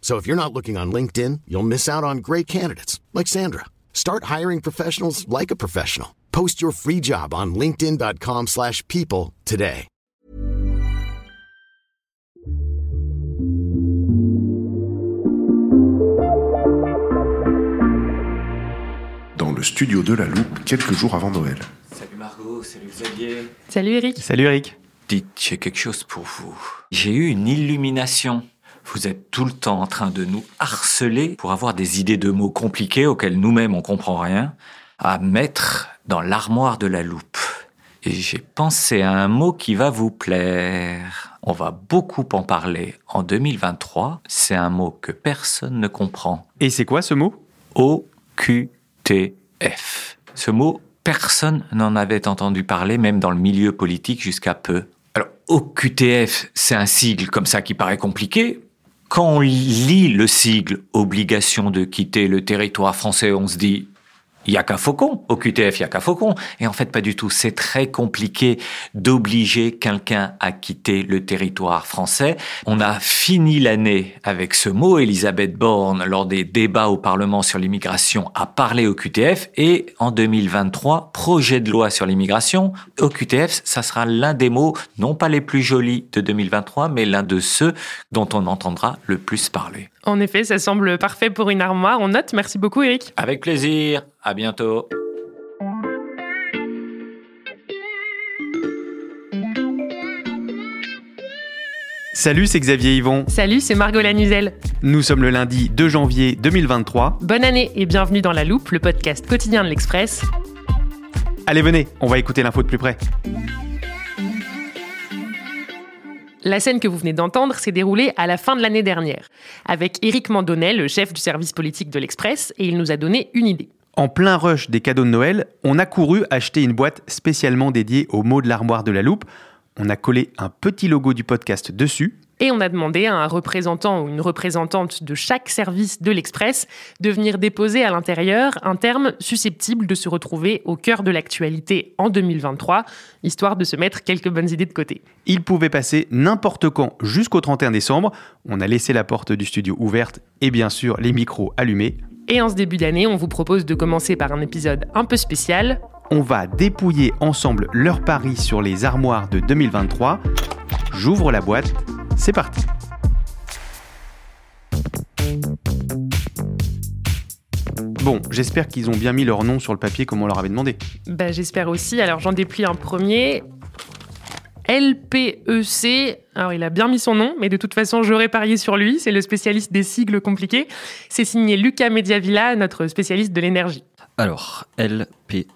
So if you're not looking on LinkedIn, you'll miss out on great candidates like Sandra. Start hiring professionals like a professional. Post your free job on linkedin.com/people slash people today. Dans le studio de la Loupe, quelques jours avant Noël. Salut Margot, salut Xavier. Salut Eric. Salut Eric. Dites, j'ai quelque chose pour vous. J'ai eu une illumination. Vous êtes tout le temps en train de nous harceler pour avoir des idées de mots compliqués auxquels nous-mêmes on comprend rien, à mettre dans l'armoire de la loupe. Et j'ai pensé à un mot qui va vous plaire. On va beaucoup en parler en 2023. C'est un mot que personne ne comprend. Et c'est quoi ce mot? OQTF. Ce mot, personne n'en avait entendu parler, même dans le milieu politique jusqu'à peu. Alors, OQTF, c'est un sigle comme ça qui paraît compliqué. Quand on lit le sigle obligation de quitter le territoire français, on se dit il y a qu'un faucon. Au QTF, il y a qu'un faucon. Et en fait, pas du tout. C'est très compliqué d'obliger quelqu'un à quitter le territoire français. On a fini l'année avec ce mot. Elisabeth Borne, lors des débats au Parlement sur l'immigration, a parlé au QTF. Et en 2023, projet de loi sur l'immigration. Au QTF, ça sera l'un des mots, non pas les plus jolis de 2023, mais l'un de ceux dont on entendra le plus parler. En effet, ça semble parfait pour une armoire. On note. Merci beaucoup Eric. Avec plaisir. À bientôt. Salut, c'est Xavier Yvon. Salut, c'est Margot Lanuzel. Nous sommes le lundi 2 janvier 2023. Bonne année et bienvenue dans La Loupe, le podcast quotidien de l'Express. Allez, venez, on va écouter l'info de plus près. La scène que vous venez d'entendre s'est déroulée à la fin de l'année dernière, avec Éric Mandonnet, le chef du service politique de l'Express, et il nous a donné une idée. En plein rush des cadeaux de Noël, on a couru acheter une boîte spécialement dédiée au mot de l'armoire de la loupe. On a collé un petit logo du podcast dessus. Et on a demandé à un représentant ou une représentante de chaque service de l'Express de venir déposer à l'intérieur un terme susceptible de se retrouver au cœur de l'actualité en 2023, histoire de se mettre quelques bonnes idées de côté. Il pouvait passer n'importe quand jusqu'au 31 décembre. On a laissé la porte du studio ouverte et bien sûr les micros allumés. Et en ce début d'année, on vous propose de commencer par un épisode un peu spécial. On va dépouiller ensemble leur pari sur les armoires de 2023. J'ouvre la boîte, c'est parti. Bon, j'espère qu'ils ont bien mis leur nom sur le papier comme on leur avait demandé. Bah, j'espère aussi. Alors j'en déplie un premier. LPEC. Alors, il a bien mis son nom, mais de toute façon, j'aurais parié sur lui. C'est le spécialiste des sigles compliqués. C'est signé Lucas Mediavilla, notre spécialiste de l'énergie. Alors, LPEC.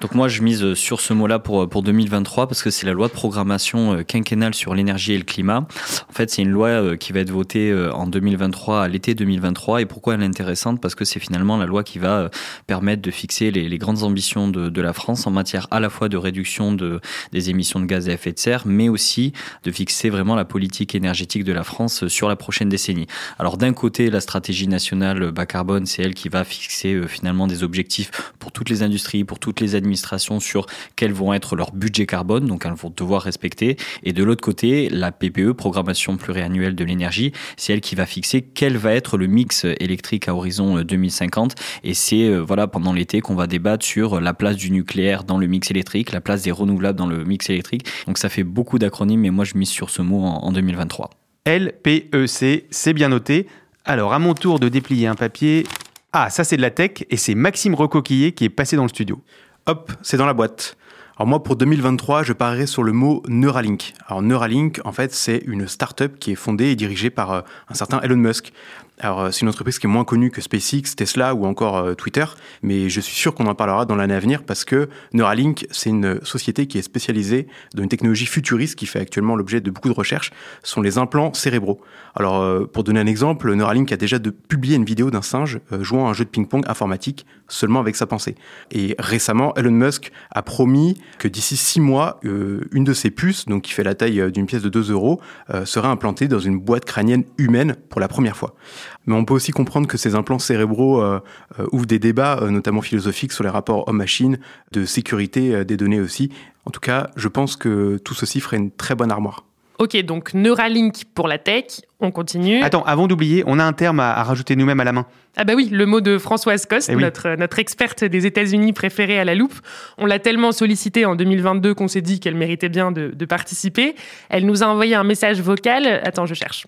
Donc moi, je mise sur ce mot-là pour, pour 2023 parce que c'est la loi de programmation euh, quinquennale sur l'énergie et le climat. En fait, c'est une loi euh, qui va être votée euh, en 2023, à l'été 2023. Et pourquoi elle est intéressante? Parce que c'est finalement la loi qui va permettre de fixer les, les grandes ambitions de, de, la France en matière à la fois de réduction de, des émissions de gaz à effet de serre, mais aussi de fixer vraiment la politique énergétique de la France sur la prochaine décennie. Alors d'un côté, la stratégie nationale bas carbone, c'est elle qui va fixer finalement des objectifs pour toutes les industries, pour toutes les administrations sur quels vont être leurs budgets carbone, donc elles vont devoir respecter. Et de l'autre côté, la PPE, programmation pluriannuelle de l'énergie, c'est elle qui va fixer quel va être le mix électrique à horizon 2050. Et c'est voilà pendant l'été qu'on va débattre sur la place du nucléaire dans le mix électrique, la place des renouvelables dans le mix électrique. Donc ça fait beaucoup d'acronymes, mais moi je mise sur ce mot en, en 2023. LPEC, c'est bien noté. Alors à mon tour de déplier un papier, Ah, ça c'est de la tech et c'est Maxime Recoquillé qui est passé dans le studio. Hop, c'est dans la boîte. Alors moi, pour 2023, je parierai sur le mot Neuralink. Alors Neuralink, en fait, c'est une start-up qui est fondée et dirigée par euh, un certain Elon Musk. Alors, euh, c'est une entreprise qui est moins connue que SpaceX, Tesla ou encore euh, Twitter, mais je suis sûr qu'on en parlera dans l'année à venir parce que Neuralink, c'est une société qui est spécialisée dans une technologie futuriste qui fait actuellement l'objet de beaucoup de recherches, ce sont les implants cérébraux. Alors, euh, pour donner un exemple, Neuralink a déjà publié une vidéo d'un singe jouant à un jeu de ping-pong informatique seulement avec sa pensée. Et récemment, Elon Musk a promis que d'ici six mois, une de ses puces, donc qui fait la taille d'une pièce de 2 euros, sera implantée dans une boîte crânienne humaine pour la première fois. Mais on peut aussi comprendre que ces implants cérébraux euh, euh, ouvrent des débats, euh, notamment philosophiques, sur les rapports homme-machine, de sécurité des données aussi. En tout cas, je pense que tout ceci ferait une très bonne armoire. Ok, donc Neuralink pour la tech, on continue. Attends, avant d'oublier, on a un terme à, rajouter nous-mêmes à la main. Ah bah oui, le mot de Françoise Coste, eh notre, notre experte des États-Unis préférée à la loupe. On l'a tellement sollicitée en 2022 qu'on s'est dit qu'elle méritait bien de, de participer. Elle nous a envoyé un message vocal. Attends, je cherche.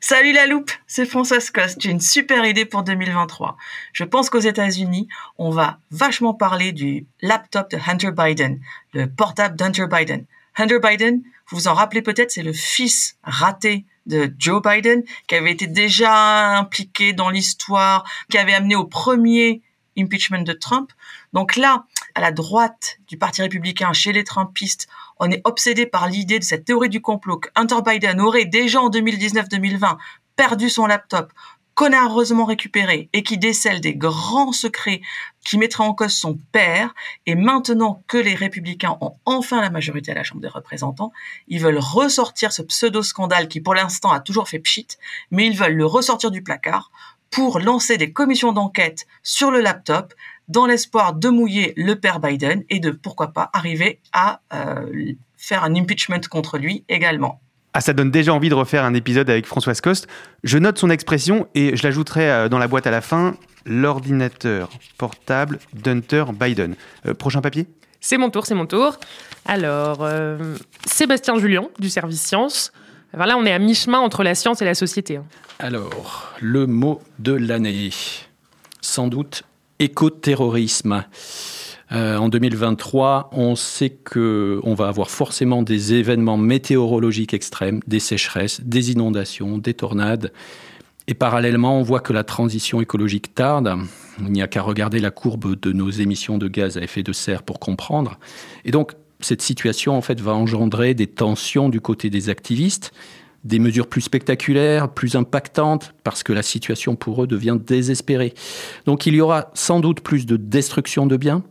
Salut la loupe, c'est Françoise Coste. J'ai une super idée pour 2023. Je pense qu'aux États-Unis, on va vachement parler du laptop de Hunter Biden, le portable d'Hunter Biden. Hunter Biden, vous vous en rappelez peut-être, c'est le fils raté de Joe Biden, qui avait été déjà impliqué dans l'histoire, qui avait amené au premier impeachment de Trump. Donc là, à la droite du Parti républicain, chez les Trumpistes, on est obsédé par l'idée de cette théorie du complot que Hunter Biden aurait déjà en 2019-2020 perdu son laptop, heureusement récupéré et qui décèle des grands secrets qui mettraient en cause son père. Et maintenant que les républicains ont enfin la majorité à la Chambre des représentants, ils veulent ressortir ce pseudo-scandale qui pour l'instant a toujours fait pchit, mais ils veulent le ressortir du placard pour lancer des commissions d'enquête sur le laptop dans l'espoir de mouiller le père Biden et de, pourquoi pas, arriver à euh, faire un impeachment contre lui également. Ah, ça donne déjà envie de refaire un épisode avec Françoise Coste. Je note son expression et je l'ajouterai euh, dans la boîte à la fin. L'ordinateur portable d'Hunter Biden. Euh, prochain papier? C'est mon tour, c'est mon tour. Alors, Sébastien Julien du service science. là, on est à mi-chemin entre la science et la société. Hein. Alors, le mot de l'année. Sans doute écoterrorisme. Euh, en 2023, on sait qu'on va avoir forcément des événements météorologiques extrêmes, des sécheresses, des inondations, des tornades. Et parallèlement, on voit que la transition écologique tarde. Il n'y a qu'à regarder la courbe de nos émissions de gaz à effet de serre pour comprendre. Et donc, cette situation, en fait, va engendrer des tensions du côté des activistes, des mesures plus spectaculaires, plus impactantes, parce que la situation pour eux devient désespérée. Donc il y aura sans doute plus de destruction de biens,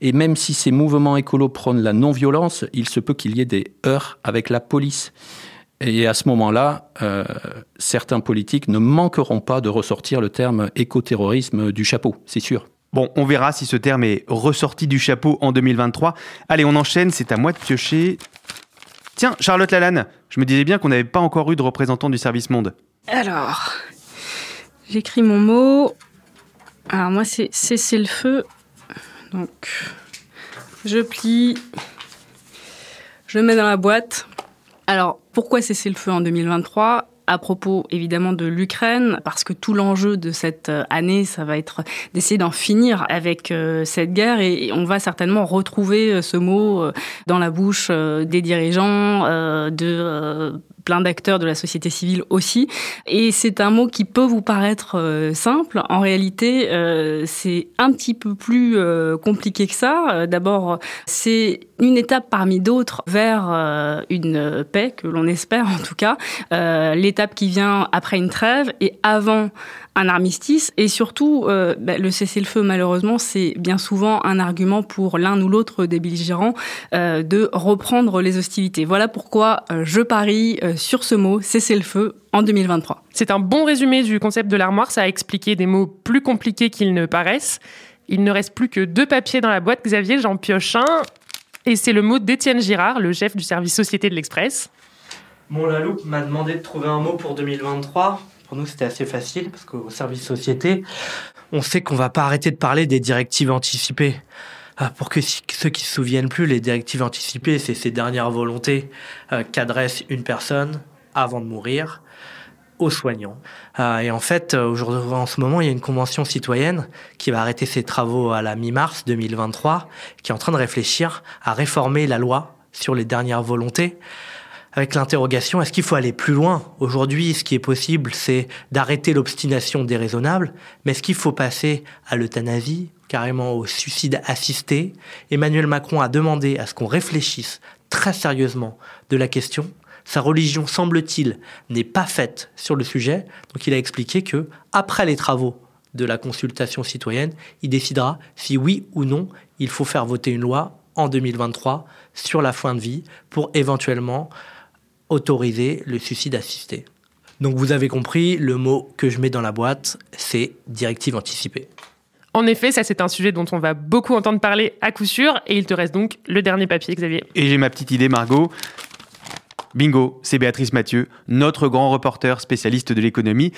et même si ces mouvements écolos prônent la non-violence, il se peut qu'il y ait des heurts avec la police. Et à ce moment-là, euh, certains politiques ne manqueront pas de ressortir le terme écoterrorisme du chapeau, c'est sûr. Bon, on verra si ce terme est ressorti du chapeau en 2023. Allez, on enchaîne, c'est à moi de piocher. Tiens, Charlotte Lalanne, je me disais bien qu'on n'avait pas encore eu de représentant du service monde. Alors, j'écris mon mot. Alors moi, c'est cesser le feu. Donc, je plie, je mets dans la boîte. Alors, pourquoi cesser le feu en 2023 à propos évidemment de l'Ukraine, parce que tout l'enjeu de cette euh, année, ça va être d'essayer d'en finir avec euh, cette guerre. Et on va certainement retrouver euh, ce mot dans la bouche des dirigeants, de plein d'acteurs de la société civile aussi. Et c'est un mot qui peut vous paraître euh, simple. En réalité, euh, c'est un petit peu plus euh, compliqué que ça. D'abord, c'est une étape parmi d'autres vers une paix, que l'on espère en tout cas. L'étape qui vient après une trêve et avant un armistice et surtout euh, bah, le cessez-le-feu malheureusement c'est bien souvent un argument pour l'un ou l'autre des belligérants euh, de reprendre les hostilités. Voilà pourquoi euh, je parie sur ce mot cessez-le-feu en 2023. C'est un bon résumé du concept de l'armoire, ça a expliqué des mots plus compliqués qu'ils ne paraissent. Il ne reste plus que deux papiers dans la boîte, Xavier, j'en pioche un. Et c'est le mot d'Étienne Girard, le chef du service Société de l'Express. Bon, la loupe m'a demandé de trouver un mot pour 2023. Pour nous, c'était assez facile parce qu'au service société, on sait qu'on va pas arrêter de parler des directives anticipées. Ah, pour que ceux qui se souviennent plus, les directives anticipées, c'est ces dernières volontés euh, qu'adresse une personne avant de mourir. aux soignants. Euh, et en fait, aujourd'hui, en ce moment, il y a une convention citoyenne qui va arrêter ses travaux à la mi-mars 2023, qui est en train de réfléchir à réformer la loi sur les dernières volontés avec l'interrogation est-ce qu'il faut aller plus loin Aujourd'hui, ce qui est possible, c'est d'arrêter l'obstination déraisonnable, mais est-ce qu'il faut passer à l'euthanasie, carrément au suicide assisté? Emmanuel Macron a demandé à ce qu'on réfléchisse très sérieusement de la question. Sa religion, semble-t-il, n'est pas faite sur le sujet, donc il a expliqué que après les travaux de la consultation citoyenne, il décidera si oui ou non il faut faire voter une loi en 2023 sur la fin de vie pour éventuellement autoriser le suicide assisté. Donc vous avez compris, le mot que je mets dans la boîte, c'est directive anticipée. En effet, ça c'est un sujet dont on va beaucoup entendre parler à coup sûr, et il te reste donc le dernier papier, Xavier. Et j'ai ma petite idée, Margot. Bingo, c'est Béatrice Mathieu, notre grand reporter spécialiste de l'économie,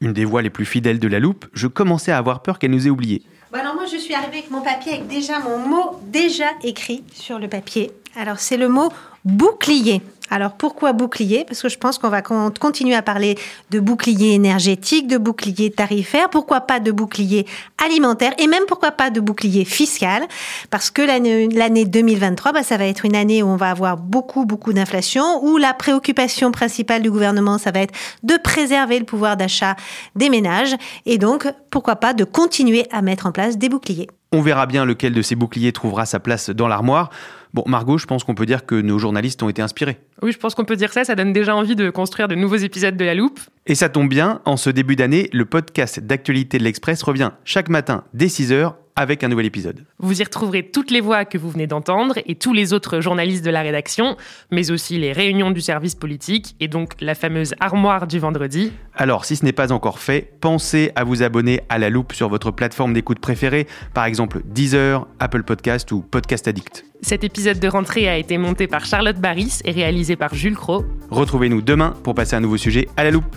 une des voix les plus fidèles de la loupe. Je commençais à avoir peur qu'elle nous ait oubliés. Bon alors moi je suis arrivée avec mon papier avec déjà mon mot déjà écrit sur le papier. Alors c'est le mot bouclier. Alors pourquoi bouclier? Parce que je pense qu'on va continuer à parler de bouclier énergétique, de bouclier tarifaire, pourquoi pas de bouclier alimentaire et même pourquoi pas de bouclier fiscal? Parce que l'année 2023, bah, ça va être une année où on va avoir beaucoup, beaucoup d'inflation, où la préoccupation principale du gouvernement, ça va être de préserver le pouvoir d'achat des ménages et donc pourquoi pas de continuer à mettre en place des boucliers. On verra bien lequel de ces boucliers trouvera sa place dans l'armoire. Bon, Margot, je pense qu'on peut dire que nos journalistes ont été inspirés. Oui, je pense qu'on peut dire ça. Ça donne déjà envie de construire de nouveaux épisodes de La Loupe. Et ça tombe bien, en ce début d'année, le podcast d'actualité de l'Express revient chaque matin dès 6h avec un nouvel épisode. Vous y retrouverez toutes les voix que vous venez d'entendre et tous les autres journalistes de la rédaction, mais aussi les réunions du service politique et donc la fameuse armoire du vendredi. Alors, si ce n'est pas encore fait, pensez à vous abonner à la loupe sur votre plateforme d'écoute préférée, par exemple Deezer, Apple Podcast ou Podcast Addict. Cet épisode de rentrée a été monté par Charlotte Baris et réalisé par Jules Cro. Retrouvez-nous demain pour passer un nouveau sujet à la loupe.